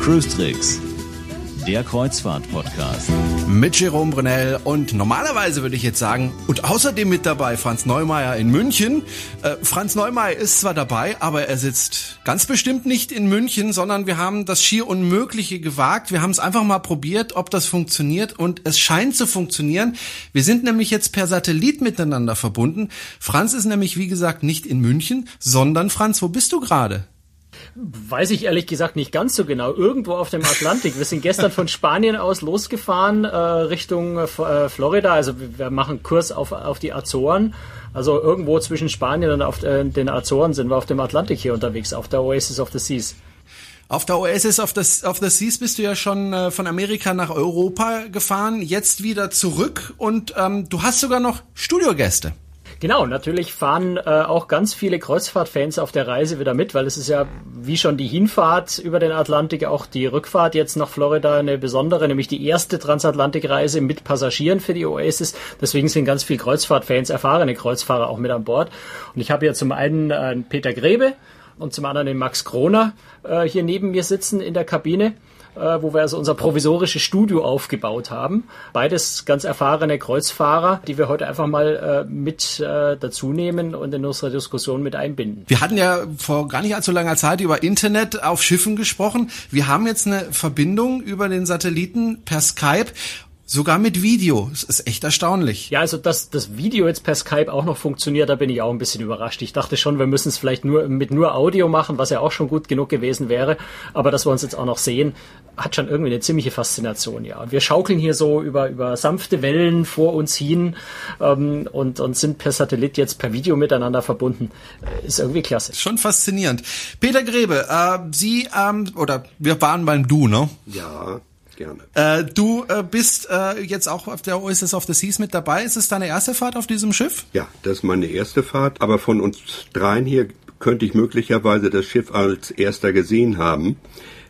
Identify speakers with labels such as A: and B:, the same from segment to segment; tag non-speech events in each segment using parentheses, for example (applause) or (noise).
A: Cruise Tricks, der Kreuzfahrt-Podcast.
B: Mit Jerome Brunel und normalerweise würde ich jetzt sagen, und außerdem mit dabei Franz Neumeier in München. Äh, Franz Neumeier ist zwar dabei, aber er sitzt ganz bestimmt nicht in München, sondern wir haben das schier Unmögliche gewagt. Wir haben es einfach mal probiert, ob das funktioniert und es scheint zu funktionieren. Wir sind nämlich jetzt per Satellit miteinander verbunden. Franz ist nämlich, wie gesagt, nicht in München, sondern Franz, wo bist du gerade?
C: Weiß ich ehrlich gesagt nicht ganz so genau. Irgendwo auf dem Atlantik. Wir sind gestern von Spanien aus losgefahren äh, Richtung äh, Florida. Also wir machen Kurs auf, auf die Azoren. Also irgendwo zwischen Spanien und auf äh, den Azoren sind wir auf dem Atlantik hier unterwegs, auf der Oasis of the Seas.
B: Auf der Oasis of the, of the Seas bist du ja schon äh, von Amerika nach Europa gefahren, jetzt wieder zurück und ähm, du hast sogar noch Studiogäste.
C: Genau, natürlich fahren äh, auch ganz viele Kreuzfahrtfans auf der Reise wieder mit, weil es ist ja wie schon die Hinfahrt über den Atlantik, auch die Rückfahrt jetzt nach Florida eine besondere, nämlich die erste Transatlantikreise mit Passagieren für die Oasis. Deswegen sind ganz viele Kreuzfahrtfans, erfahrene Kreuzfahrer auch mit an Bord. Und ich habe ja zum einen äh, Peter Grebe und zum anderen den Max Kroner äh, hier neben mir sitzen in der Kabine äh, wo wir also unser provisorisches Studio aufgebaut haben. Beides ganz erfahrene Kreuzfahrer, die wir heute einfach mal äh, mit äh, dazu nehmen und in unsere Diskussion mit einbinden.
B: Wir hatten ja vor gar nicht allzu langer Zeit über Internet auf Schiffen gesprochen. Wir haben jetzt eine Verbindung über den Satelliten per Skype Sogar mit Video. Das ist echt erstaunlich.
C: Ja, also dass das Video jetzt per Skype auch noch funktioniert, da bin ich auch ein bisschen überrascht. Ich dachte schon, wir müssen es vielleicht nur mit nur Audio machen, was ja auch schon gut genug gewesen wäre. Aber dass wir uns jetzt auch noch sehen, hat schon irgendwie eine ziemliche Faszination, ja. Und wir schaukeln hier so über, über sanfte Wellen vor uns hin ähm, und, und sind per Satellit jetzt per Video miteinander verbunden. Ist irgendwie klasse.
B: Schon faszinierend. Peter Grebe, äh, Sie, ähm, oder wir waren beim Du, ne?
D: Ja gerne.
B: Äh, du äh, bist äh, jetzt auch auf der Oasis of the Seas mit dabei. Ist es deine erste Fahrt auf diesem Schiff?
D: Ja, das ist meine erste Fahrt. Aber von uns dreien hier könnte ich möglicherweise das Schiff als erster gesehen haben.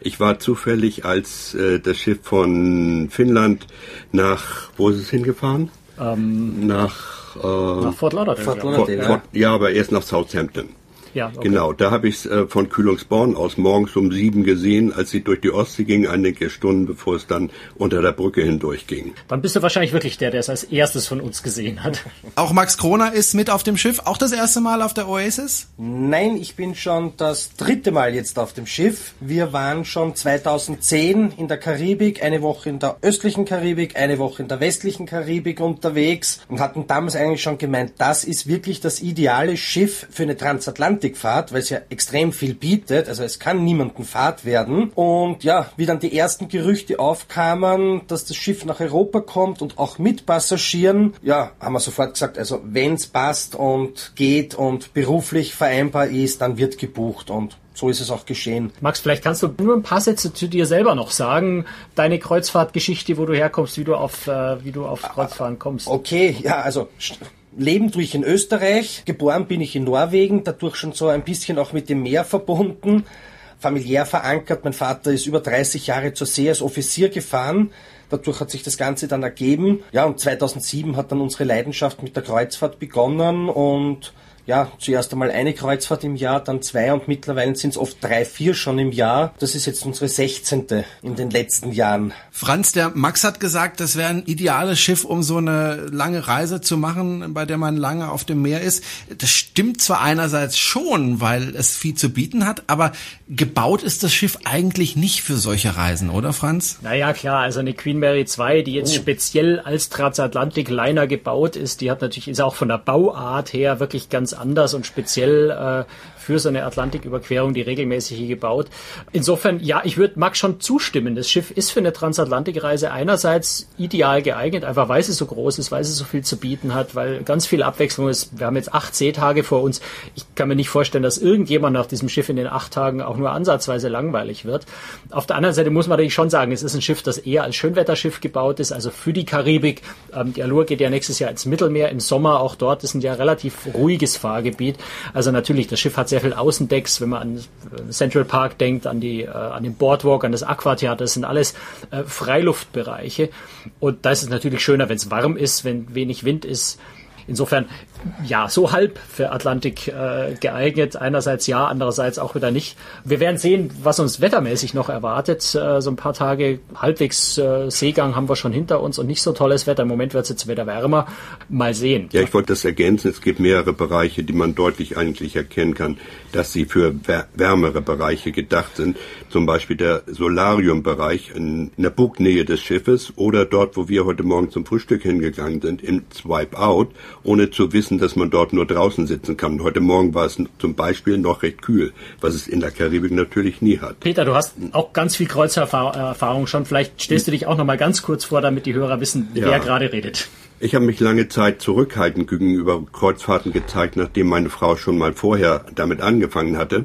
D: Ich war zufällig, als äh, das Schiff von Finnland nach, wo ist es hingefahren?
C: Ähm,
D: nach, äh,
C: nach Fort Lauderdale.
D: Fort Lauderdale. Fort, ja, aber erst nach Southampton.
C: Ja, okay.
D: Genau, da habe ich es äh, von Kühlungsborn aus morgens um sieben gesehen, als sie durch die Ostsee ging, einige Stunden bevor es dann unter der Brücke hindurch ging.
C: Dann bist du wahrscheinlich wirklich der, der es als erstes von uns gesehen hat. (laughs)
B: Auch Max Kroner ist mit auf dem Schiff, auch das erste Mal auf der Oasis?
E: Nein, ich bin schon das dritte Mal jetzt auf dem Schiff. Wir waren schon 2010 in der Karibik, eine Woche in der östlichen Karibik, eine Woche in der westlichen Karibik unterwegs und hatten damals eigentlich schon gemeint, das ist wirklich das ideale Schiff für eine Transatlantik Atlantikfahrt, weil es ja extrem viel bietet. Also es kann niemanden Fahrt werden. Und ja, wie dann die ersten Gerüchte aufkamen, dass das Schiff nach Europa kommt und auch mit Passagieren, ja, haben wir sofort gesagt, also wenn es passt und geht und beruflich vereinbar ist, dann wird gebucht und so ist es auch geschehen.
C: Max, vielleicht kannst du nur ein paar Sätze zu dir selber noch sagen. Deine Kreuzfahrtgeschichte, wo du herkommst, wie du auf, äh, wie du auf Kreuzfahren kommst.
E: Okay, ja, also Leben tue ich in Österreich, geboren bin ich in Norwegen, dadurch schon so ein bisschen auch mit dem Meer verbunden, familiär verankert. Mein Vater ist über 30 Jahre zur See als Offizier gefahren. Dadurch hat sich das Ganze dann ergeben. Ja, und 2007 hat dann unsere Leidenschaft mit der Kreuzfahrt begonnen und ja, zuerst einmal eine Kreuzfahrt im Jahr, dann zwei und mittlerweile sind es oft drei, vier schon im Jahr. Das ist jetzt unsere sechzehnte in den letzten Jahren.
B: Franz, der Max hat gesagt, das wäre ein ideales Schiff, um so eine lange Reise zu machen, bei der man lange auf dem Meer ist. Das stimmt zwar einerseits schon, weil es viel zu bieten hat, aber gebaut ist das Schiff eigentlich nicht für solche Reisen, oder Franz?
C: Naja, klar, also eine Queen Mary 2, die jetzt oh. speziell als Transatlantik-Liner gebaut ist, die hat natürlich, ist auch von der Bauart her wirklich ganz anders und speziell äh, für so eine Atlantiküberquerung, die regelmäßig hier gebaut. Insofern, ja, ich würde Max schon zustimmen. Das Schiff ist für eine Transatlantikreise einerseits ideal geeignet, einfach weil es so groß ist, weil es so viel zu bieten hat, weil ganz viel Abwechslung ist. Wir haben jetzt acht Seetage vor uns. Ich kann mir nicht vorstellen, dass irgendjemand nach diesem Schiff in den acht Tagen auch nur ansatzweise langweilig wird. Auf der anderen Seite muss man natürlich schon sagen, es ist ein Schiff, das eher als Schönwetterschiff gebaut ist, also für die Karibik. Ähm, die Allure geht ja nächstes Jahr ins Mittelmeer, im Sommer. Auch dort ist ein ja relativ ruhiges Fahrgebiet. Also natürlich, das Schiff hat sehr sehr viel Außendecks, wenn man an Central Park denkt, an die, äh, an den Boardwalk, an das Aquatheater, das sind alles äh, Freiluftbereiche. Und da ist es natürlich schöner, wenn es warm ist, wenn wenig Wind ist. Insofern, ja, so halb für Atlantik äh, geeignet. Einerseits ja, andererseits auch wieder nicht. Wir werden sehen, was uns wettermäßig noch erwartet. Äh, so ein paar Tage halbwegs äh, Seegang haben wir schon hinter uns und nicht so tolles Wetter. Im Moment wird es jetzt wieder wärmer. Mal sehen.
D: Ja, ich wollte das ergänzen. Es gibt mehrere Bereiche, die man deutlich eigentlich erkennen kann, dass sie für wärmere Bereiche gedacht sind. Zum Beispiel der Solarium-Bereich in, der Bugnähe des Schiffes oder dort, wo wir heute Morgen zum Frühstück hingegangen sind, im Swipe-Out ohne zu wissen, dass man dort nur draußen sitzen kann. Heute Morgen war es zum Beispiel noch recht kühl, was es in der Karibik natürlich nie hat.
C: Peter, du hast auch ganz viel Kreuzerfahrung schon. Vielleicht stellst du dich auch noch mal ganz kurz vor, damit die Hörer wissen, ja. wer gerade redet.
D: Ich habe mich lange Zeit zurückhaltend gegenüber Kreuzfahrten gezeigt, nachdem meine Frau schon mal vorher damit angefangen hatte.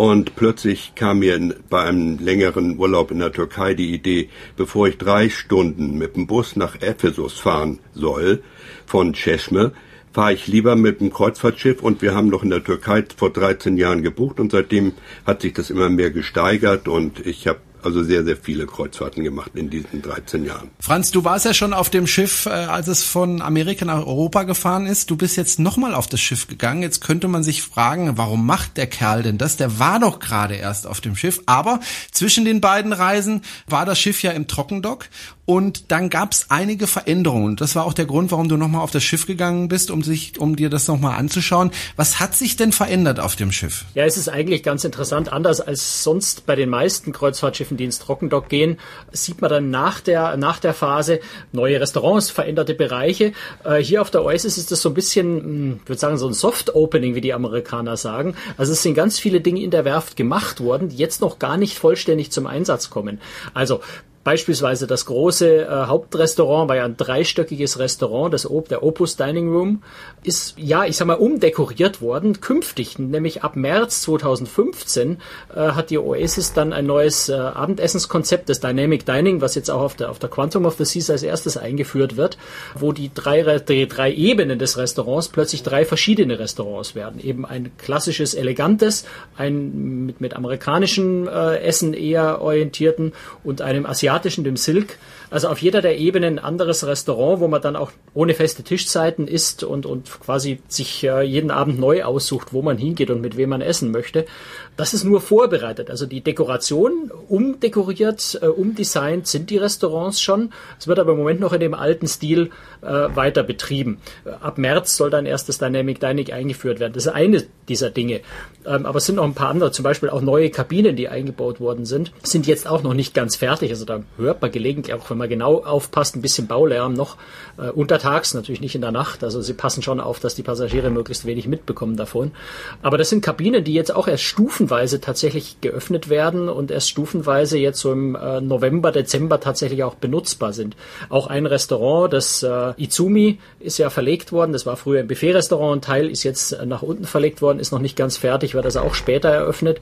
D: Und plötzlich kam mir bei einem längeren Urlaub in der Türkei die Idee, bevor ich drei Stunden mit dem Bus nach Ephesus fahren soll, von Çeşme, fahre ich lieber mit dem Kreuzfahrtschiff. Und wir haben noch in der Türkei vor 13 Jahren gebucht. Und seitdem hat sich das immer mehr gesteigert. Und ich habe also sehr, sehr viele Kreuzfahrten gemacht in diesen 13 Jahren.
B: Franz, du warst ja schon auf dem Schiff, äh, als es von Amerika nach Europa gefahren ist. Du bist jetzt nochmal auf das Schiff gegangen. Jetzt könnte man sich fragen, warum macht der Kerl denn das? Der war doch gerade erst auf dem Schiff. Aber zwischen den beiden Reisen war das Schiff ja im Trockendock und dann gab es einige Veränderungen. Das war auch der Grund, warum du nochmal auf das Schiff gegangen bist, um sich, um dir das nochmal anzuschauen. Was hat sich denn verändert auf dem Schiff?
C: Ja, es ist eigentlich ganz interessant. Anders als sonst bei den meisten Kreuzfahrtschiffen, die ins Trockendock gehen, sieht man dann nach der, nach der Phase neue Restaurants, veränderte Bereiche. Äh, hier auf der Oasis ist das so ein bisschen, hm, ich würde sagen, so ein Soft-Opening, wie die Amerikaner sagen. Also es sind ganz viele Dinge in der Werft gemacht worden, die jetzt noch gar nicht vollständig zum Einsatz kommen. Also Beispielsweise das große äh, Hauptrestaurant war ja ein dreistöckiges Restaurant, das Op der Opus Dining Room, ist ja, ich sag mal, umdekoriert worden. Künftig, nämlich ab März 2015, äh, hat die Oasis dann ein neues äh, Abendessenskonzept, das Dynamic Dining, was jetzt auch auf der, auf der Quantum of the Seas als erstes eingeführt wird, wo die drei, die drei Ebenen des Restaurants plötzlich drei verschiedene Restaurants werden. Eben ein klassisches, elegantes, ein mit, mit amerikanischen äh, Essen eher orientierten und einem asiatischen asiatischen, dem Silk. Also auf jeder der Ebenen ein anderes Restaurant, wo man dann auch ohne feste Tischzeiten isst und, und quasi sich äh, jeden Abend neu aussucht, wo man hingeht und mit wem man essen möchte. Das ist nur vorbereitet. Also die Dekoration umdekoriert, äh, umdesignt sind die Restaurants schon. Es wird aber im Moment noch in dem alten Stil äh, weiter betrieben. Ab März soll dann erst das Dynamic Dining eingeführt werden. Das ist eine dieser Dinge. Ähm, aber es sind noch ein paar andere, zum Beispiel auch neue Kabinen, die eingebaut worden sind, sind jetzt auch noch nicht ganz fertig. Also da hört man gelegentlich, auch wenn man genau aufpasst, ein bisschen Baulärm noch äh, untertags, natürlich nicht in der Nacht. Also sie passen schon auf, dass die Passagiere möglichst wenig mitbekommen davon. Aber das sind Kabinen, die jetzt auch erst Stufen stufenweise tatsächlich geöffnet werden und erst stufenweise jetzt so im äh, November, Dezember tatsächlich auch benutzbar sind. Auch ein Restaurant, das äh, Izumi, ist ja verlegt worden. Das war früher ein Buffet-Restaurant. Ein Teil ist jetzt äh, nach unten verlegt worden, ist noch nicht ganz fertig, wird also auch später eröffnet.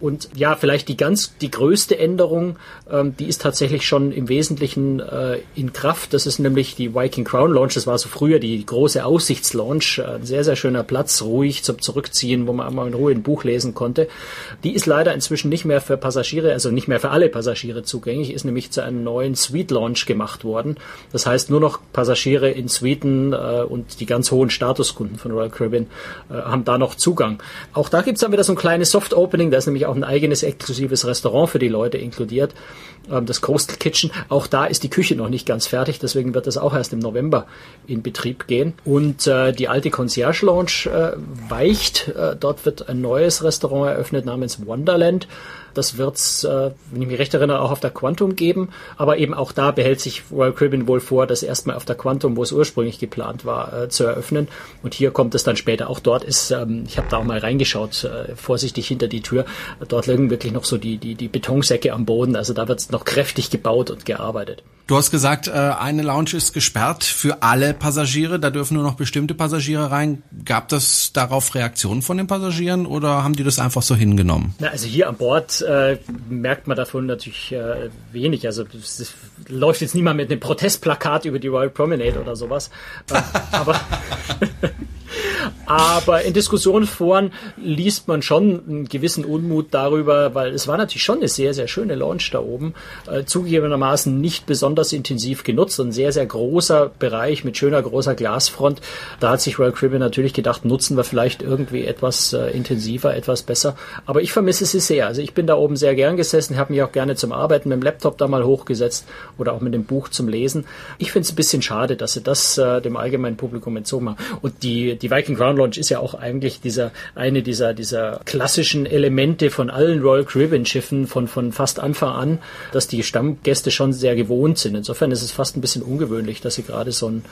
C: Und ja, vielleicht die ganz, die größte Änderung, ähm, die ist tatsächlich schon im Wesentlichen äh, in Kraft. Das ist nämlich die Viking Crown Launch. Das war so früher die große Aussichtslaunch. Ein sehr, sehr schöner Platz, ruhig zum Zurückziehen, wo man einmal in Ruhe ein Buch lesen konnte. Die ist leider inzwischen nicht mehr für Passagiere, also nicht mehr für alle Passagiere zugänglich, ist nämlich zu einem neuen Suite Launch gemacht worden. Das heißt, nur noch Passagiere in Suiten äh, und die ganz hohen Statuskunden von Royal Caribbean äh, haben da noch Zugang. Auch da gibt's dann wieder so ein kleines Soft Opening. Da ist nämlich auch ein eigenes exklusives Restaurant für die Leute inkludiert, ähm, das Coastal Kitchen. Auch da ist die Küche noch nicht ganz fertig, deswegen wird das auch erst im November in Betrieb gehen. Und äh, die alte Concierge Lounge äh, weicht. Äh, dort wird ein neues Restaurant eröffnet namens Wonderland. Das wird es, äh, wenn ich mich recht erinnere, auch auf der Quantum geben. Aber eben auch da behält sich Royal Caribbean wohl vor, das erstmal auf der Quantum, wo es ursprünglich geplant war, äh, zu eröffnen. Und hier kommt es dann später. Auch dort ist, ähm, ich habe da auch mal reingeschaut, äh, vorsichtig hinter die Tür. Dort liegen wirklich noch so die, die, die Betonsäcke am Boden. Also da wird es noch kräftig gebaut und gearbeitet.
B: Du hast gesagt, äh, eine Lounge ist gesperrt für alle Passagiere. Da dürfen nur noch bestimmte Passagiere rein. Gab das darauf Reaktionen von den Passagieren oder haben die das einfach so hingenommen?
C: Na, also hier an Bord äh, merkt man davon natürlich äh, wenig. Also es läuft jetzt niemand mit einem Protestplakat über die Royal Promenade oder sowas. Äh, aber (laughs) (laughs) Aber in Diskussionsforen liest man schon einen gewissen Unmut darüber, weil es war natürlich schon eine sehr, sehr schöne Launch da oben. Äh, zugegebenermaßen nicht besonders intensiv genutzt. Ein sehr, sehr großer Bereich mit schöner großer Glasfront. Da hat sich Royal Caribbean natürlich gedacht, nutzen wir vielleicht irgendwie etwas äh, intensiver, etwas besser. Aber ich vermisse sie sehr. Also ich bin da oben sehr gern gesessen, habe mich auch gerne zum Arbeiten mit dem Laptop da mal hochgesetzt oder auch mit dem Buch zum Lesen. Ich finde es ein bisschen schade, dass sie das äh, dem allgemeinen Publikum entzogen haben. Und die, die Viking Crown Launch ist ja auch eigentlich dieser, eine dieser, dieser klassischen Elemente von allen Royal Caribbean Schiffen von, von fast Anfang an, dass die Stammgäste schon sehr gewohnt sind. Insofern ist es fast ein bisschen ungewöhnlich, dass sie gerade so ein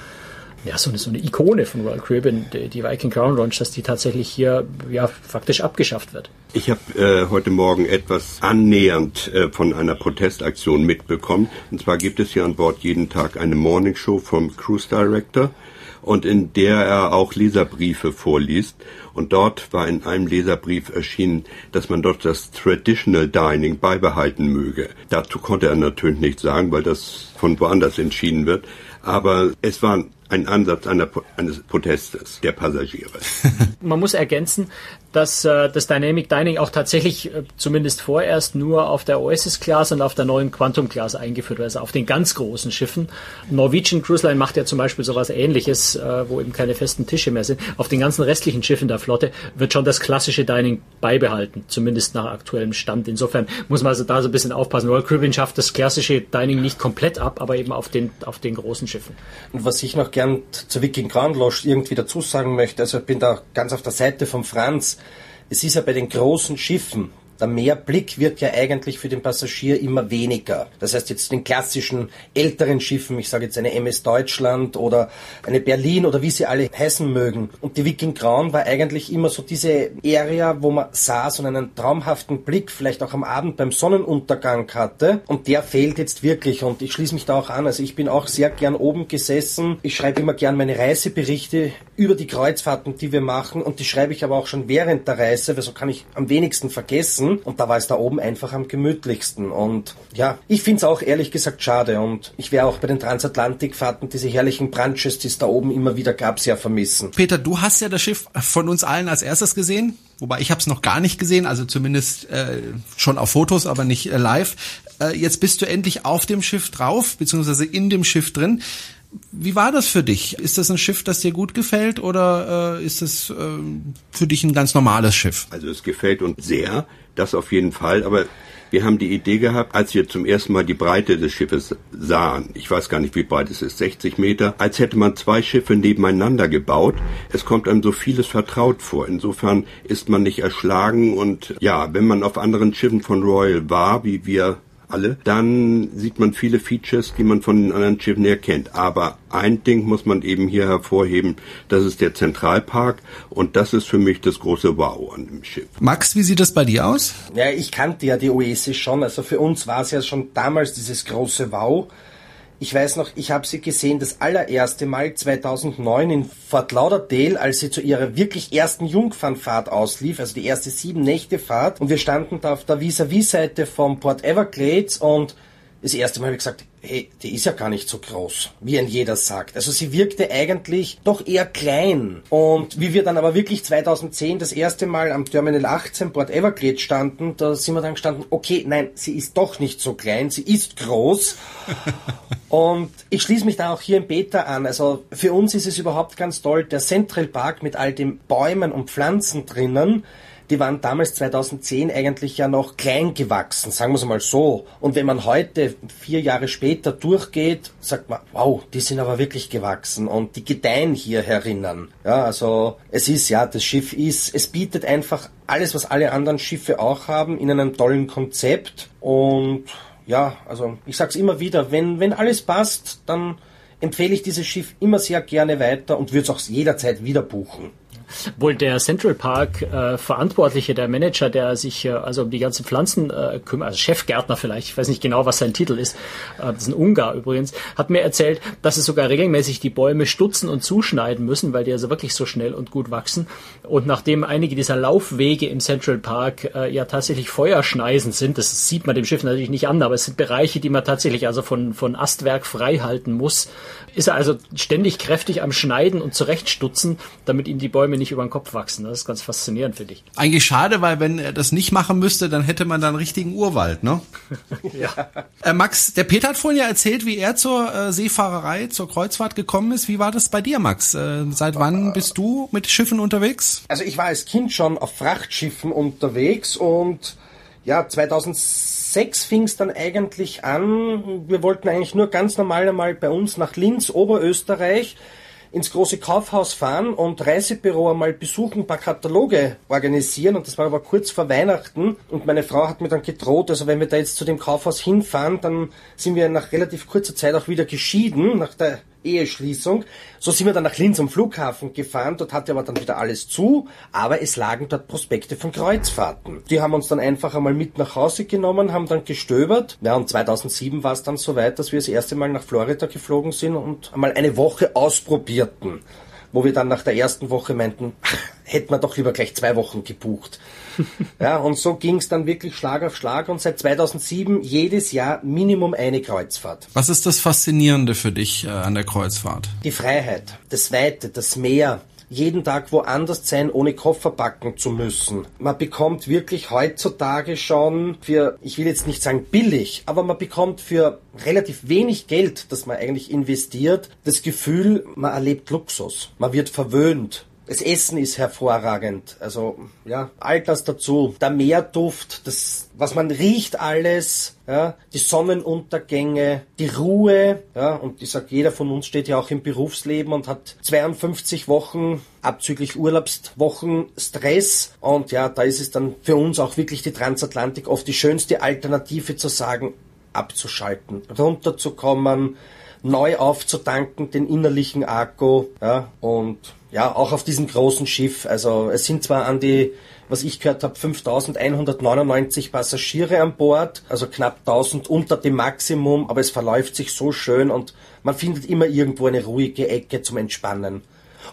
C: ja, so eine, so eine Ikone von Royal Caribbean, die, Viking Crown Launch, dass die tatsächlich hier ja faktisch abgeschafft wird.
D: Ich habe äh, heute Morgen etwas annähernd äh, von einer Protestaktion mitbekommen. Und zwar gibt es hier an Bord jeden Tag eine Morning Show vom Cruise Director und in der er auch Leserbriefe vorliest. Und dort war in einem Leserbrief erschienen, dass man dort das Traditional Dining beibehalten möge. Dazu konnte er natürlich nichts sagen, weil das von woanders entschieden wird. Aber es war ein Ansatz einer, eines Protestes der Passagiere. (laughs)
C: Man muss ergänzen, dass äh, das Dynamic Dining auch tatsächlich äh, zumindest vorerst nur auf der Oasis Class und auf der neuen Quantum Class eingeführt wird, also auf den ganz großen Schiffen. Norwegian Cruise Line macht ja zum Beispiel sowas ähnliches, äh, wo eben keine festen Tische mehr sind. Auf den ganzen restlichen Schiffen der Flotte wird schon das klassische Dining beibehalten, zumindest nach aktuellem Stand. Insofern muss man also da so ein bisschen aufpassen. Royal Caribbean schafft das klassische Dining nicht komplett ab, aber eben auf den, auf den großen Schiffen.
E: Und was ich noch gern zur Viking Grand Lodge irgendwie dazu sagen möchte, also ich bin da ganz auf der Seite von Franz, es ist ja bei den großen Schiffen, der Mehrblick wird ja eigentlich für den Passagier immer weniger. Das heißt jetzt den klassischen älteren Schiffen, ich sage jetzt eine MS Deutschland oder eine Berlin oder wie sie alle heißen mögen. Und die Viking Crown war eigentlich immer so diese Area, wo man saß und einen traumhaften Blick vielleicht auch am Abend beim Sonnenuntergang hatte. Und der fehlt jetzt wirklich und ich schließe mich da auch an. Also ich bin auch sehr gern oben gesessen. Ich schreibe immer gern meine Reiseberichte über die Kreuzfahrten, die wir machen und die schreibe ich aber auch schon während der Reise, weil so kann ich am wenigsten vergessen sitzen und da war es da oben einfach am gemütlichsten. Und ja, ich finde es auch ehrlich gesagt schade und ich wäre auch bei den Transatlantikfahrten diese herrlichen Brunches, die es da oben immer wieder gab, sehr vermissen.
B: Peter, du hast ja das Schiff von uns allen als erstes gesehen. Wobei ich habe es noch gar nicht gesehen, also zumindest äh, schon auf Fotos, aber nicht äh, live. Äh, jetzt bist du endlich auf dem Schiff drauf, beziehungsweise in dem Schiff drin. Wie war das für dich? Ist das ein Schiff, das dir gut gefällt oder äh, ist es äh, für dich ein ganz normales Schiff?
D: Also es gefällt uns sehr, das auf jeden Fall, aber wir haben die Idee gehabt, als wir zum ersten Mal die Breite des Schiffes sahen, ich weiß gar nicht, wie breit es ist, 60 Meter, als hätte man zwei Schiffe nebeneinander gebaut. Es kommt einem so vieles vertraut vor. Insofern ist man nicht erschlagen und ja, wenn man auf anderen Schiffen von Royal war, wie wir alle, dann sieht man viele Features, die man von den anderen Schiffen her kennt. Aber ein Ding muss man eben hier hervorheben, das ist der Zentralpark und das ist für mich das große Wow an dem Schiff.
B: Max, wie sieht das bei dir aus?
E: Ja, ich kannte ja die Oasis schon, also für uns war es ja schon damals dieses große Wow. Ich weiß noch, ich habe sie gesehen das allererste Mal 2009 in Fort Lauderdale, als sie zu ihrer wirklich ersten Jungfernfahrt auslief, also die erste sieben Nächte Fahrt. Und wir standen da auf der Vis-a-vis-Seite vom Port Everglades und das erste Mal habe ich gesagt, hey, die ist ja gar nicht so groß, wie ein jeder sagt. Also sie wirkte eigentlich doch eher klein. Und wie wir dann aber wirklich 2010 das erste Mal am Terminal 18 Port Everglades standen, da sind wir dann gestanden, okay, nein, sie ist doch nicht so klein, sie ist groß. (laughs) Und ich schließe mich da auch hier im Beta an. Also für uns ist es überhaupt ganz toll, der Central Park mit all den Bäumen und Pflanzen drinnen die waren damals 2010 eigentlich ja noch klein gewachsen, sagen wir es mal so. Und wenn man heute, vier Jahre später, durchgeht, sagt man, wow, die sind aber wirklich gewachsen und die gedeihen hier herinnen. Ja, also es ist ja, das Schiff ist, es bietet einfach alles, was alle anderen Schiffe auch haben, in einem tollen Konzept. Und ja, also ich sag's immer wieder, wenn, wenn alles passt, dann empfehle ich dieses Schiff immer sehr gerne weiter und würde es auch jederzeit wieder buchen.
C: Wohl der Central Park äh, Verantwortliche, der Manager, der sich äh, also um die ganzen Pflanzen äh, kümmert, also Chefgärtner vielleicht, ich weiß nicht genau, was sein Titel ist, äh, das ist ein Ungar übrigens, hat mir erzählt, dass es sogar regelmäßig die Bäume stutzen und zuschneiden müssen, weil die also wirklich so schnell und gut wachsen. Und nachdem einige dieser Laufwege im Central Park äh, ja tatsächlich Feuerschneisen sind, das sieht man dem Schiff natürlich nicht an, aber es sind Bereiche, die man tatsächlich also von, von Astwerk frei halten muss, ist er also ständig kräftig am Schneiden und zurechtstutzen, damit ihm die Bäume nicht über den Kopf wachsen. Das ist ganz faszinierend, finde ich.
B: Eigentlich schade, weil wenn er das nicht machen müsste, dann hätte man da einen richtigen Urwald, ne? (laughs) ja. Äh, Max, der Peter hat vorhin ja erzählt, wie er zur äh, Seefahrerei, zur Kreuzfahrt gekommen ist. Wie war das bei dir, Max? Äh, seit wann bist du mit Schiffen unterwegs?
E: Also ich war als Kind schon auf Frachtschiffen unterwegs und ja, 2006 fing es dann eigentlich an. Wir wollten eigentlich nur ganz normal einmal bei uns nach Linz, Oberösterreich, ins große Kaufhaus fahren und Reisebüro einmal besuchen, ein paar Kataloge organisieren. Und das war aber kurz vor Weihnachten. Und meine Frau hat mir dann gedroht, also wenn wir da jetzt zu dem Kaufhaus hinfahren, dann sind wir nach relativ kurzer Zeit auch wieder geschieden, nach der Eheschließung. So sind wir dann nach Linz am Flughafen gefahren, dort hatte aber dann wieder alles zu, aber es lagen dort Prospekte von Kreuzfahrten. Die haben uns dann einfach einmal mit nach Hause genommen, haben dann gestöbert. Ja, und 2007 war es dann soweit, dass wir das erste Mal nach Florida geflogen sind und einmal eine Woche ausprobierten wo wir dann nach der ersten Woche meinten, ach, hätten wir doch lieber gleich zwei Wochen gebucht. (laughs) ja, und so ging es dann wirklich Schlag auf Schlag und seit 2007 jedes Jahr Minimum eine Kreuzfahrt.
B: Was ist das Faszinierende für dich äh, an der Kreuzfahrt?
E: Die Freiheit, das Weite, das Meer, jeden Tag woanders sein, ohne Koffer packen zu müssen. Man bekommt wirklich heutzutage schon für, ich will jetzt nicht sagen billig, aber man bekommt für relativ wenig Geld, das man eigentlich investiert, das Gefühl, man erlebt Luxus. Man wird verwöhnt. Das Essen ist hervorragend. Also, ja, all das dazu. Der Meerduft, das, was man riecht alles, ja, die Sonnenuntergänge, die Ruhe, ja, und ich sag, jeder von uns steht ja auch im Berufsleben und hat 52 Wochen abzüglich Urlaubswochen Stress und ja, da ist es dann für uns auch wirklich die Transatlantik oft die schönste Alternative zu sagen, abzuschalten, runterzukommen, neu aufzutanken, den innerlichen Akku, ja, und ja, auch auf diesem großen Schiff. Also es sind zwar an die, was ich gehört habe, 5199 Passagiere an Bord, also knapp 1000 unter dem Maximum, aber es verläuft sich so schön und man findet immer irgendwo eine ruhige Ecke zum Entspannen.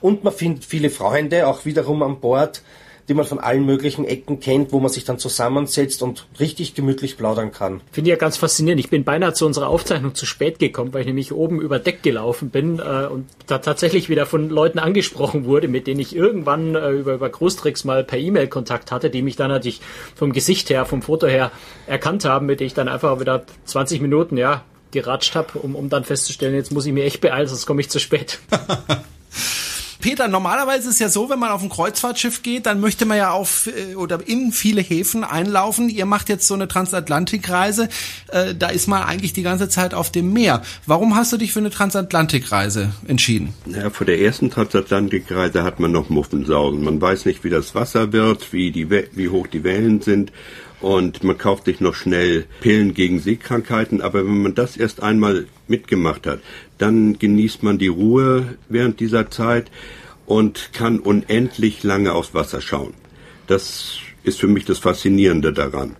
E: Und man findet viele Freunde auch wiederum an Bord, die man von allen möglichen Ecken kennt, wo man sich dann zusammensetzt und richtig gemütlich plaudern kann.
C: Finde ich ja ganz faszinierend. Ich bin beinahe zu unserer Aufzeichnung zu spät gekommen, weil ich nämlich oben über Deck gelaufen bin äh, und da tatsächlich wieder von Leuten angesprochen wurde, mit denen ich irgendwann äh, über, über Großtricks mal per E-Mail Kontakt hatte, die mich dann natürlich vom Gesicht her, vom Foto her erkannt haben, mit denen ich dann einfach wieder 20 Minuten, ja, geratscht habe, um, um dann festzustellen, jetzt muss ich mich echt beeilen, sonst komme ich zu spät. (laughs)
B: Peter, normalerweise ist ja so, wenn man auf ein Kreuzfahrtschiff geht, dann möchte man ja auf äh, oder in viele Häfen einlaufen. Ihr macht jetzt so eine Transatlantikreise, äh, da ist man eigentlich die ganze Zeit auf dem Meer. Warum hast du dich für eine Transatlantikreise entschieden?
D: Ja, vor der ersten Transatlantikreise hat man noch Muffensausen. Man weiß nicht, wie das Wasser wird, wie, die, wie hoch die Wellen sind und man kauft sich noch schnell Pillen gegen Seekrankheiten. Aber wenn man das erst einmal mitgemacht hat, dann genießt man die Ruhe während dieser Zeit und kann unendlich lange aufs Wasser schauen. Das ist für mich das Faszinierende daran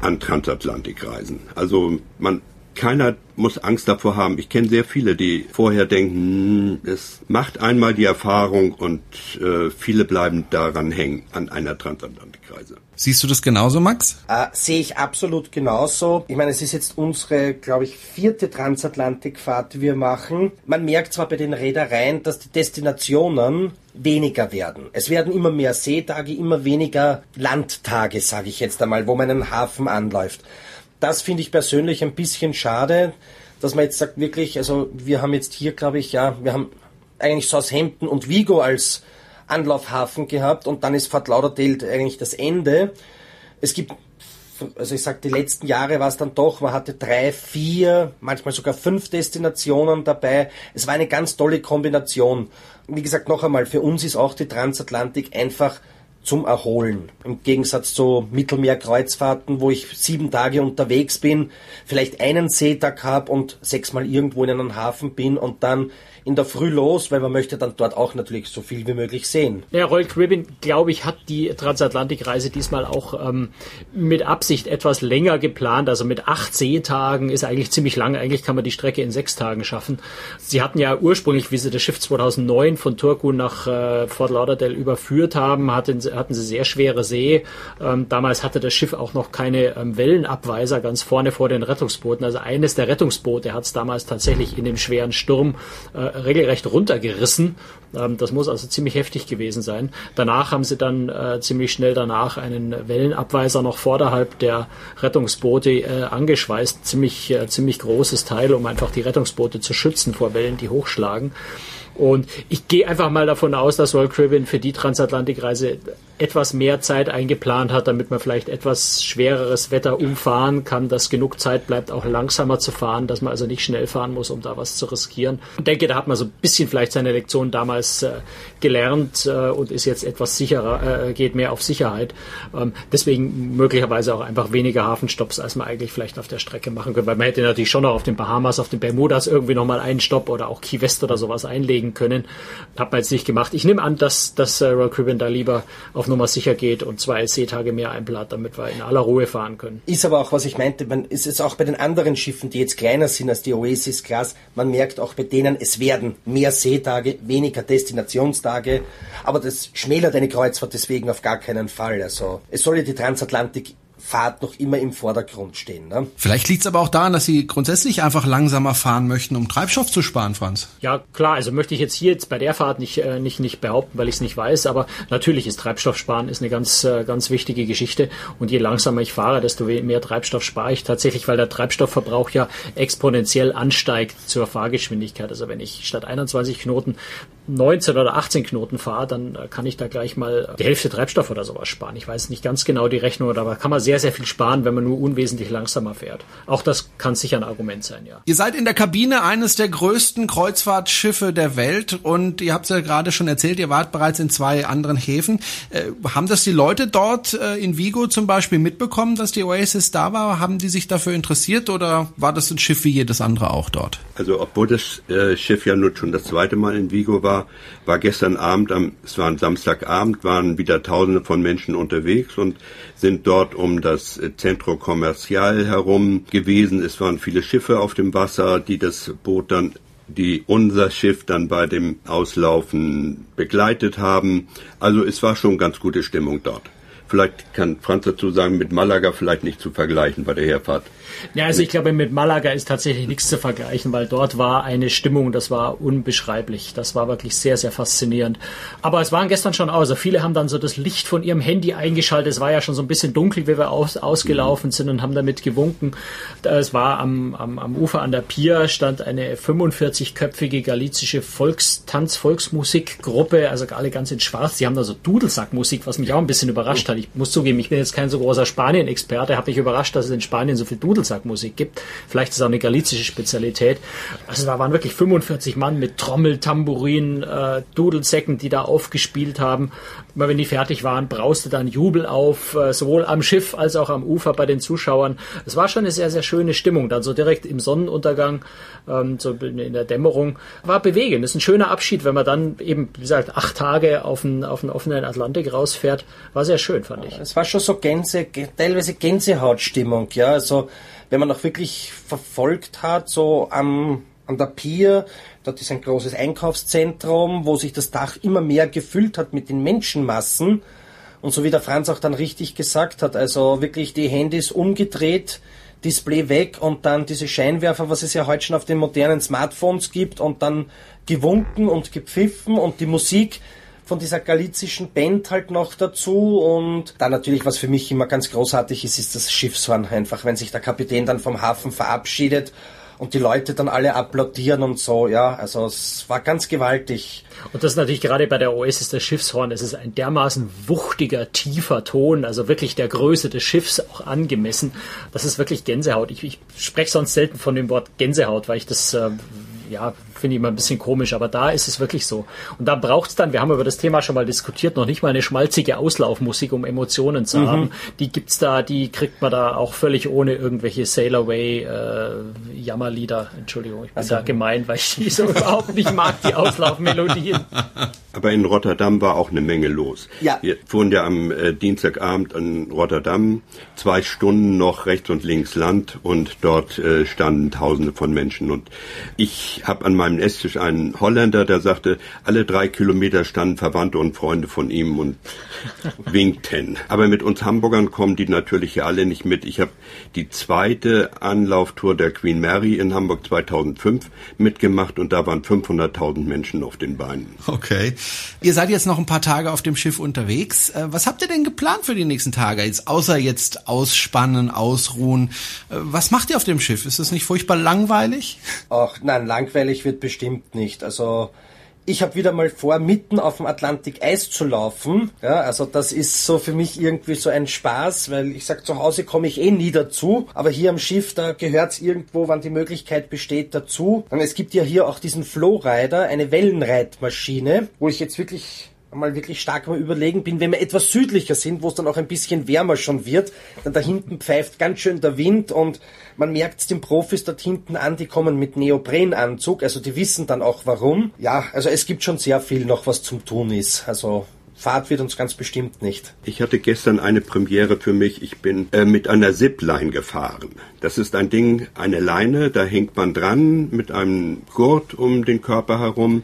D: an Transatlantikreisen. Also man keiner muss Angst davor haben. Ich kenne sehr viele, die vorher denken, hm, es macht einmal die Erfahrung und äh, viele bleiben daran hängen an einer Transatlantikreise.
B: Siehst du das genauso, Max?
E: Äh, sehe ich absolut genauso. Ich meine, es ist jetzt unsere, glaube ich, vierte Transatlantikfahrt, die wir machen. Man merkt zwar bei den Reedereien, dass die Destinationen weniger werden. Es werden immer mehr Seetage, immer weniger Landtage, sage ich jetzt einmal, wo man einen Hafen anläuft das finde ich persönlich ein bisschen schade, dass man jetzt sagt, wirklich, also wir haben jetzt hier, glaube ich, ja, wir haben eigentlich Southampton und Vigo als Anlaufhafen gehabt und dann ist Fort Lauderdale eigentlich das Ende. Es gibt, also ich sage, die letzten Jahre war es dann doch, man hatte drei, vier, manchmal sogar fünf Destinationen dabei. Es war eine ganz tolle Kombination. Wie gesagt, noch einmal, für uns ist auch die Transatlantik einfach zum Erholen. Im Gegensatz zu Mittelmeerkreuzfahrten, wo ich sieben Tage unterwegs bin, vielleicht einen Seetag habe und sechsmal irgendwo in einem Hafen bin und dann in der Früh los, weil man möchte dann dort auch natürlich so viel wie möglich sehen.
C: Ja, Royal Caribbean, glaube ich, hat die Transatlantikreise diesmal auch ähm, mit Absicht etwas länger geplant. Also mit acht Seetagen ist eigentlich ziemlich lang. Eigentlich kann man die Strecke in sechs Tagen schaffen. Sie hatten ja ursprünglich, wie sie das Schiff 2009 von Turku nach äh, Fort Lauderdale überführt haben, hatten, hatten sie sehr schwere See. Ähm, damals hatte das Schiff auch noch keine ähm, Wellenabweiser ganz vorne vor den Rettungsbooten. Also eines der Rettungsboote hat es damals tatsächlich in dem schweren Sturm äh, regelrecht runtergerissen. Ähm, das muss also ziemlich heftig gewesen sein. Danach haben sie dann äh, ziemlich schnell danach einen Wellenabweiser noch vorderhalb der Rettungsboote äh, angeschweißt. Ziemlich, äh, ziemlich großes Teil, um einfach die Rettungsboote zu schützen vor Wellen, die hochschlagen. Und ich gehe einfach mal davon aus, dass Royal Caribbean für die Transatlantikreise etwas mehr Zeit eingeplant hat, damit man vielleicht etwas schwereres Wetter umfahren kann, dass genug Zeit bleibt, auch langsamer zu fahren, dass man also nicht schnell fahren muss, um da was zu riskieren. Ich denke, da hat man so ein bisschen vielleicht seine Lektion damals äh, gelernt äh, und ist jetzt etwas sicherer, äh, geht mehr auf Sicherheit. Ähm, deswegen möglicherweise auch einfach weniger Hafenstopps, als man eigentlich vielleicht auf der Strecke machen könnte, weil man hätte natürlich schon noch auf den Bahamas, auf den Bermudas irgendwie nochmal einen Stopp oder auch Key West oder sowas einlegen können. Hat man jetzt nicht gemacht. Ich nehme an, dass, dass äh, Royal Caribbean da lieber auf auf Nummer sicher geht und zwei Seetage mehr einplant, damit wir in aller Ruhe fahren können.
E: Ist aber auch, was ich meinte, man ist es auch bei den anderen Schiffen, die jetzt kleiner sind als die Oasis Class, man merkt auch bei denen, es werden mehr Seetage, weniger Destinationstage, aber das schmälert eine Kreuzfahrt deswegen auf gar keinen Fall. Also es soll ja die Transatlantik Fahrt noch immer im Vordergrund stehen. Ne?
B: Vielleicht liegt es aber auch daran, dass Sie grundsätzlich einfach langsamer fahren möchten, um Treibstoff zu sparen, Franz.
C: Ja, klar. Also möchte ich jetzt hier jetzt bei der Fahrt nicht äh, nicht nicht behaupten, weil ich es nicht weiß. Aber natürlich ist Treibstoffsparen ist eine ganz äh, ganz wichtige Geschichte. Und je langsamer ich fahre, desto mehr Treibstoff spare ich tatsächlich, weil der Treibstoffverbrauch ja exponentiell ansteigt zur Fahrgeschwindigkeit. Also wenn ich statt 21 Knoten 19 oder 18 Knoten fahre, dann äh, kann ich da gleich mal die Hälfte Treibstoff oder sowas sparen. Ich weiß nicht ganz genau die Rechnung, aber kann man sehr, sehr viel sparen, wenn man nur unwesentlich langsamer fährt. Auch das kann sicher ein Argument sein, ja.
B: Ihr seid in der Kabine eines der größten Kreuzfahrtschiffe der Welt und ihr habt es ja gerade schon erzählt, ihr wart bereits in zwei anderen Häfen. Äh, haben das die Leute dort äh, in Vigo zum Beispiel mitbekommen, dass die Oasis da war? Haben die sich dafür interessiert oder war das ein Schiff wie jedes andere auch dort?
D: Also obwohl das äh, Schiff ja nun schon das zweite Mal in Vigo war, war, war gestern Abend, am, es war ein Samstagabend, waren wieder Tausende von Menschen unterwegs und sind dort um das Centro Commercial herum gewesen. Es waren viele Schiffe auf dem Wasser, die das Boot dann die unser Schiff dann bei dem Auslaufen begleitet haben. Also es war schon ganz gute Stimmung dort. Vielleicht kann Franz dazu sagen, mit Malaga vielleicht nicht zu vergleichen bei der Herfahrt.
C: Ja, also ich glaube, mit Malaga ist tatsächlich nichts zu vergleichen, weil dort war eine Stimmung, das war unbeschreiblich. Das war wirklich sehr, sehr faszinierend. Aber es waren gestern schon also viele haben dann so das Licht von ihrem Handy eingeschaltet. Es war ja schon so ein bisschen dunkel, wie wir aus, ausgelaufen sind und haben damit gewunken. Es war am, am, am Ufer an der Pier stand eine 45-köpfige galizische Volkstanz, Volksmusikgruppe, also alle ganz in schwarz. Die haben da so Dudelsackmusik, was mich auch ein bisschen überrascht hat. Ich muss zugeben, ich bin jetzt kein so großer Spanien-Experte, habe mich überrascht, dass es in Spanien so viel Dudelsack Dudelsackmusik gibt. Vielleicht ist es auch eine galizische Spezialität. Also da waren wirklich 45 Mann mit Trommel, Tambourin, äh, Dudelsäcken, die da aufgespielt haben. Immer wenn die fertig waren, brauste dann Jubel auf, äh, sowohl am Schiff als auch am Ufer bei den Zuschauern. Es war schon eine sehr, sehr schöne Stimmung. Dann so direkt im Sonnenuntergang, ähm, so in der Dämmerung. War bewegend. Das ist ein schöner Abschied, wenn man dann eben, wie gesagt, acht Tage auf den, auf den offenen Atlantik rausfährt. War sehr schön, fand ich.
E: Es war schon so Gänse, teilweise Gänsehautstimmung, ja. Also, wenn man auch wirklich verfolgt hat, so am, an der Pier, dort ist ein großes Einkaufszentrum, wo sich das Dach immer mehr gefüllt hat mit den Menschenmassen. Und so wie der Franz auch dann richtig gesagt hat, also wirklich die Handys umgedreht, Display weg und dann diese Scheinwerfer, was es ja heute schon auf den modernen Smartphones gibt und dann gewunken und gepfiffen und die Musik von dieser galizischen Band halt noch dazu und dann natürlich, was für mich immer ganz großartig ist, ist das Schiffshorn einfach, wenn sich der Kapitän dann vom Hafen verabschiedet und die Leute dann alle applaudieren und so, ja, also es war ganz gewaltig.
C: Und das ist natürlich gerade bei der Oasis das Schiffshorn, es ist ein dermaßen wuchtiger, tiefer Ton, also wirklich der Größe des Schiffs auch angemessen. Das ist wirklich Gänsehaut. Ich, ich spreche sonst selten von dem Wort Gänsehaut, weil ich das äh, ja, finde ich immer ein bisschen komisch, aber da ist es wirklich so. Und da braucht es dann, wir haben über das Thema schon mal diskutiert, noch nicht mal eine schmalzige Auslaufmusik, um Emotionen zu mhm. haben. Die gibt's da, die kriegt man da auch völlig ohne irgendwelche Sail Away äh, Jammerlieder. Entschuldigung, ich bin also, da (laughs) gemein, weil ich die so überhaupt nicht mag, die Auslaufmelodien.
D: Aber in Rotterdam war auch eine Menge los.
E: Ja.
D: Wir fuhren ja am äh, Dienstagabend in Rotterdam, zwei Stunden noch rechts und links Land und dort äh, standen Tausende von Menschen. Und ich habe an meinem Esstisch einen Holländer, der sagte, alle drei Kilometer standen Verwandte und Freunde von ihm und (laughs) winkten. Aber mit uns Hamburgern kommen die natürlich hier alle nicht mit. Ich habe die zweite Anlauftour der Queen Mary in Hamburg 2005 mitgemacht und da waren 500.000 Menschen auf den Beinen.
B: Okay. Ihr seid jetzt noch ein paar Tage auf dem Schiff unterwegs. Äh, was habt ihr denn geplant für die nächsten Tage? Jetzt außer jetzt ausspannen, ausruhen. Äh, was macht ihr auf dem Schiff? Ist es nicht furchtbar langweilig?
E: Ach, nein, langweilig wird bestimmt nicht. Also ich habe wieder mal vor, mitten auf dem Atlantik Eis zu laufen. Ja, also das ist so für mich irgendwie so ein Spaß, weil ich sag, zu Hause komme ich eh nie dazu, aber hier am Schiff, da gehört's irgendwo, wann die Möglichkeit besteht, dazu. Und es gibt ja hier auch diesen Flowrider, eine Wellenreitmaschine, wo ich jetzt wirklich mal wirklich stark mal überlegen bin, wenn wir etwas südlicher sind, wo es dann auch ein bisschen wärmer schon wird, dann da hinten pfeift ganz schön der Wind und man merkt es den Profis dort hinten an, die kommen mit Neoprenanzug, also die wissen dann auch warum. Ja, also es gibt schon sehr viel noch, was zum tun ist. Also Fahrt wird uns ganz bestimmt nicht.
D: Ich hatte gestern eine Premiere für mich. Ich bin äh, mit einer Zipline gefahren. Das ist ein Ding, eine Leine, da hängt man dran mit einem Gurt um den Körper herum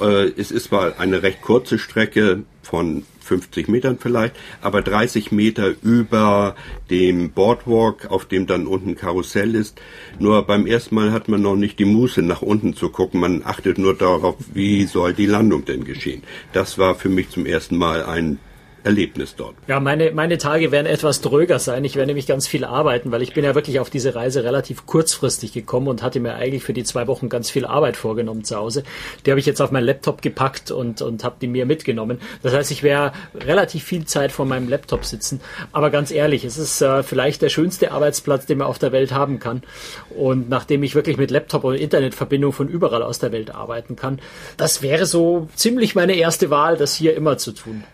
D: es ist zwar eine recht kurze Strecke von 50 Metern vielleicht, aber 30 Meter über dem Boardwalk, auf dem dann unten Karussell ist. Nur beim ersten Mal hat man noch nicht die Muße nach unten zu gucken. Man achtet nur darauf, wie soll die Landung denn geschehen. Das war für mich zum ersten Mal ein Erlebnis dort.
C: Ja, meine, meine Tage werden etwas dröger sein. Ich werde nämlich ganz viel arbeiten, weil ich bin ja wirklich auf diese Reise relativ kurzfristig gekommen und hatte mir eigentlich für die zwei Wochen ganz viel Arbeit vorgenommen zu Hause. Die habe ich jetzt auf meinen Laptop gepackt und, und habe die mir mitgenommen. Das heißt, ich werde relativ viel Zeit vor meinem Laptop sitzen. Aber ganz ehrlich, es ist äh, vielleicht der schönste Arbeitsplatz, den man auf der Welt haben kann. Und nachdem ich wirklich mit Laptop und Internetverbindung von überall aus der Welt arbeiten kann, das wäre so ziemlich meine erste Wahl, das hier immer zu tun.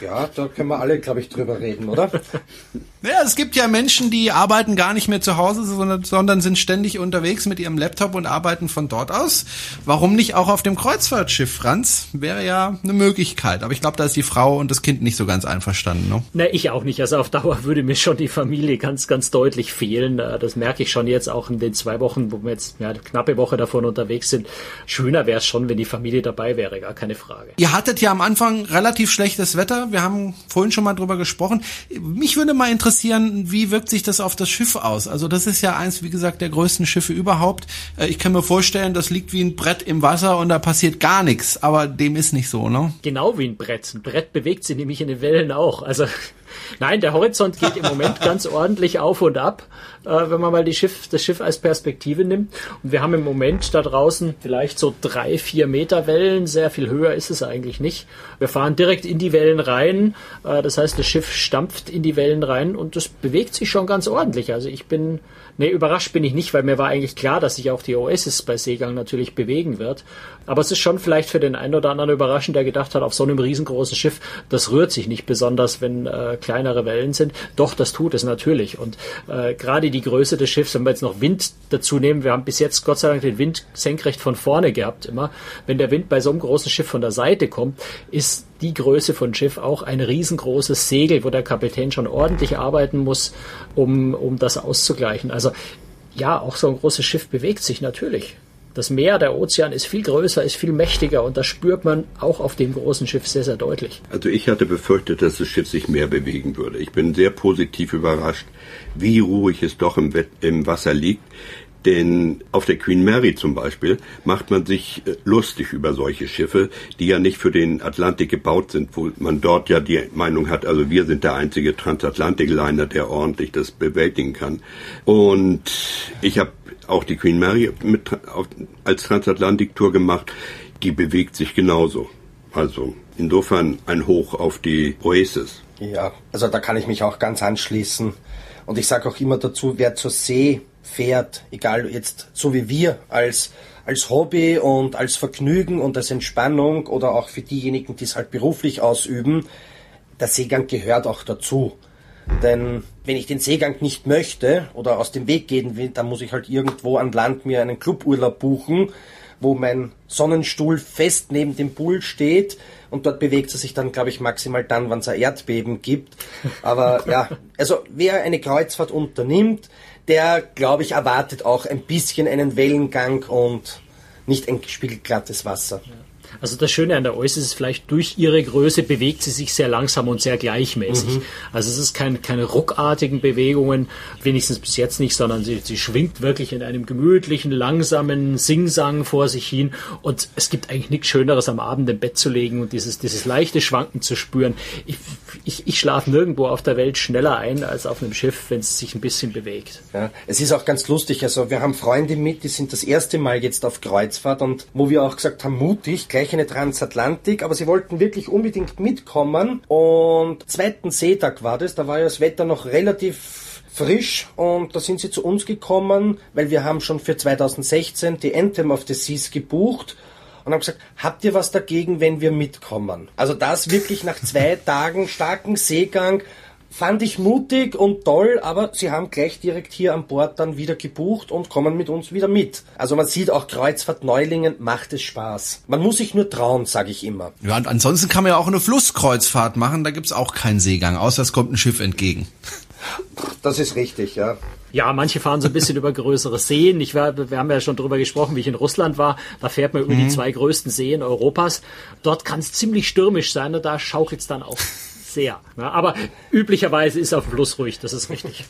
E: Ja, da können wir alle, glaube ich, drüber reden, oder? (laughs)
B: Ja, es gibt ja Menschen, die arbeiten gar nicht mehr zu Hause, sondern, sondern sind ständig unterwegs mit ihrem Laptop und arbeiten von dort aus. Warum nicht auch auf dem Kreuzfahrtschiff, Franz? Wäre ja eine Möglichkeit. Aber ich glaube, da ist die Frau und das Kind nicht so ganz einverstanden. Ne?
C: Ne, ich auch nicht. Also auf Dauer würde mir schon die Familie ganz, ganz deutlich fehlen. Äh, das merke ich schon jetzt auch in den zwei Wochen, wo wir jetzt ja, eine knappe Woche davon unterwegs sind. Schöner wäre es schon, wenn die Familie dabei wäre, gar keine Frage.
B: Ihr hattet ja am Anfang relativ schlechtes Wetter. Wir haben vorhin schon mal drüber gesprochen. Mich würde mal interessieren, interessieren, wie wirkt sich das auf das Schiff aus? Also das ist ja eins, wie gesagt, der größten Schiffe überhaupt. Äh, ich kann mir vorstellen, das liegt wie ein Brett im Wasser und da passiert gar nichts, aber dem ist nicht so, ne?
C: Genau wie ein Brett. Ein Brett bewegt sich nämlich in den Wellen auch. Also Nein, der Horizont geht im Moment ganz ordentlich auf und ab, äh, wenn man mal Schiff, das Schiff als Perspektive nimmt. Und wir haben im Moment da draußen vielleicht so drei, vier Meter Wellen. Sehr viel höher ist es eigentlich nicht. Wir fahren direkt in die Wellen rein. Äh, das heißt, das Schiff stampft in die Wellen rein und das bewegt sich schon ganz ordentlich. Also ich bin Nee, überrascht bin ich nicht, weil mir war eigentlich klar, dass sich auch die Oasis bei Seegang natürlich bewegen wird. Aber es ist schon vielleicht für den einen oder anderen überraschend, der gedacht hat, auf so einem riesengroßen Schiff, das rührt sich nicht besonders, wenn äh, kleinere Wellen sind. Doch, das tut es natürlich. Und äh, gerade die Größe des Schiffs, wenn wir jetzt noch Wind dazu nehmen, wir haben bis jetzt Gott sei Dank den Wind senkrecht von vorne gehabt immer. Wenn der Wind bei so einem großen Schiff von der Seite kommt, ist die Größe von Schiff auch ein riesengroßes Segel, wo der Kapitän schon ordentlich arbeiten muss, um, um das auszugleichen. Also ja, auch so ein großes Schiff bewegt sich natürlich. Das Meer, der Ozean ist viel größer, ist viel mächtiger und das spürt man auch auf dem großen Schiff sehr, sehr deutlich.
D: Also ich hatte befürchtet, dass das Schiff sich mehr bewegen würde. Ich bin sehr positiv überrascht, wie ruhig es doch im, im Wasser liegt. Denn auf der Queen Mary zum Beispiel macht man sich äh, lustig über solche Schiffe, die ja nicht für den Atlantik gebaut sind, wo man dort ja die Meinung hat, also wir sind der einzige Transatlantik-Liner, der ordentlich das bewältigen kann. Und ich habe auch die Queen Mary mit, auf, als Transatlantik-Tour gemacht. Die bewegt sich genauso. Also insofern ein Hoch auf die Oasis.
E: Ja, also da kann ich mich auch ganz anschließen. Und ich sage auch immer dazu, wer zur See fährt, egal jetzt so wie wir als als Hobby und als Vergnügen und als Entspannung oder auch für diejenigen, die es halt beruflich ausüben, der Seegang gehört auch dazu. Denn wenn ich den Seegang nicht möchte oder aus dem Weg gehen will, dann muss ich halt irgendwo an Land mir einen Cluburlaub buchen, wo mein Sonnenstuhl fest neben dem Pool steht und dort bewegt er sich dann, glaube ich, maximal dann, wenn es ein Erdbeben gibt. Aber (laughs) ja, also wer eine Kreuzfahrt unternimmt, der, glaube ich, erwartet auch ein bisschen einen Wellengang und nicht ein spiegelglattes Wasser. Ja.
C: Also das Schöne an der Eus ist vielleicht durch ihre Größe bewegt sie sich sehr langsam und sehr gleichmäßig. Mhm. Also es ist kein, keine ruckartigen Bewegungen, wenigstens bis jetzt nicht, sondern sie, sie schwingt wirklich in einem gemütlichen, langsamen Singsang vor sich hin und es gibt eigentlich nichts Schöneres am Abend im Bett zu legen und dieses, dieses leichte Schwanken zu spüren. Ich, ich, ich schlafe nirgendwo auf der Welt schneller ein als auf einem Schiff, wenn es sich ein bisschen bewegt.
E: Ja, es ist auch ganz lustig. Also wir haben Freunde mit, die sind das erste Mal jetzt auf Kreuzfahrt und wo wir auch gesagt haben, mutig, gleich eine Transatlantik, aber sie wollten wirklich unbedingt mitkommen und zweiten Seetag war das, da war ja das Wetter noch relativ frisch und da sind sie zu uns gekommen, weil wir haben schon für 2016 die Anthem of the Seas gebucht und haben gesagt, habt ihr was dagegen, wenn wir mitkommen? Also das wirklich nach zwei (laughs) Tagen starken Seegang fand ich mutig und toll, aber sie haben gleich direkt hier an Bord dann wieder gebucht und kommen mit uns wieder mit. Also man sieht auch Kreuzfahrt Neulingen macht es Spaß. Man muss sich nur trauen, sage ich immer.
B: Ja, und ansonsten kann man ja auch eine Flusskreuzfahrt machen, da gibt's auch keinen Seegang, außer es kommt ein Schiff entgegen.
E: Das ist richtig, ja.
C: Ja, manche fahren so ein bisschen (laughs) über größere Seen. Ich war, wir haben ja schon drüber gesprochen, wie ich in Russland war. Da fährt man über mhm. die zwei größten Seen Europas. Dort kann es ziemlich stürmisch sein und da schaukelt es dann auch (laughs) sehr. Aber üblicherweise ist auf dem Fluss ruhig, das ist richtig.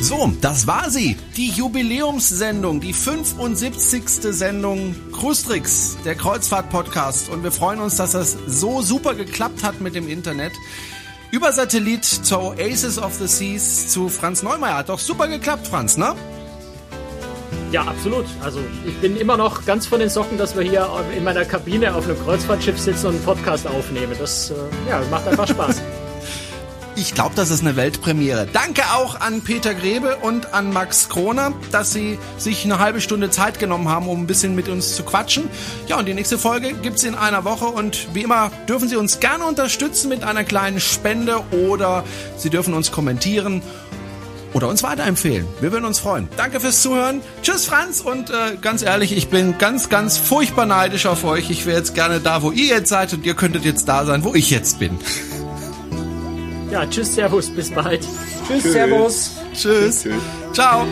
B: So, das war sie. Die Jubiläumssendung, die 75. Sendung Krustrix, der Kreuzfahrt-Podcast. Und wir freuen uns, dass das so super geklappt hat mit dem Internet. Über Satellit zur Oasis of the Seas zu Franz Neumeier. Hat doch super geklappt, Franz, ne?
C: Ja, absolut. Also ich bin immer noch ganz von den Socken, dass wir hier in meiner Kabine auf einem Kreuzfahrtschiff sitzen und einen Podcast aufnehmen. Das äh, ja, macht einfach Spaß. (laughs)
B: Ich glaube, das ist eine Weltpremiere. Danke auch an Peter Grebe und an Max Kroner, dass sie sich eine halbe Stunde Zeit genommen haben, um ein bisschen mit uns zu quatschen. Ja, und die nächste Folge gibt's in einer Woche und wie immer dürfen Sie uns gerne unterstützen mit einer kleinen Spende oder Sie dürfen uns kommentieren oder uns weiterempfehlen. Wir würden uns freuen. Danke fürs Zuhören. Tschüss Franz und äh, ganz ehrlich, ich bin ganz, ganz furchtbar neidisch auf euch. Ich wäre jetzt gerne da, wo ihr jetzt seid und ihr könntet jetzt da sein, wo ich jetzt bin.
C: Ja, tschüss, Servus, bis bald.
E: Tschüss, tschüss. Servus.
B: Tschüss. tschüss. Ciao.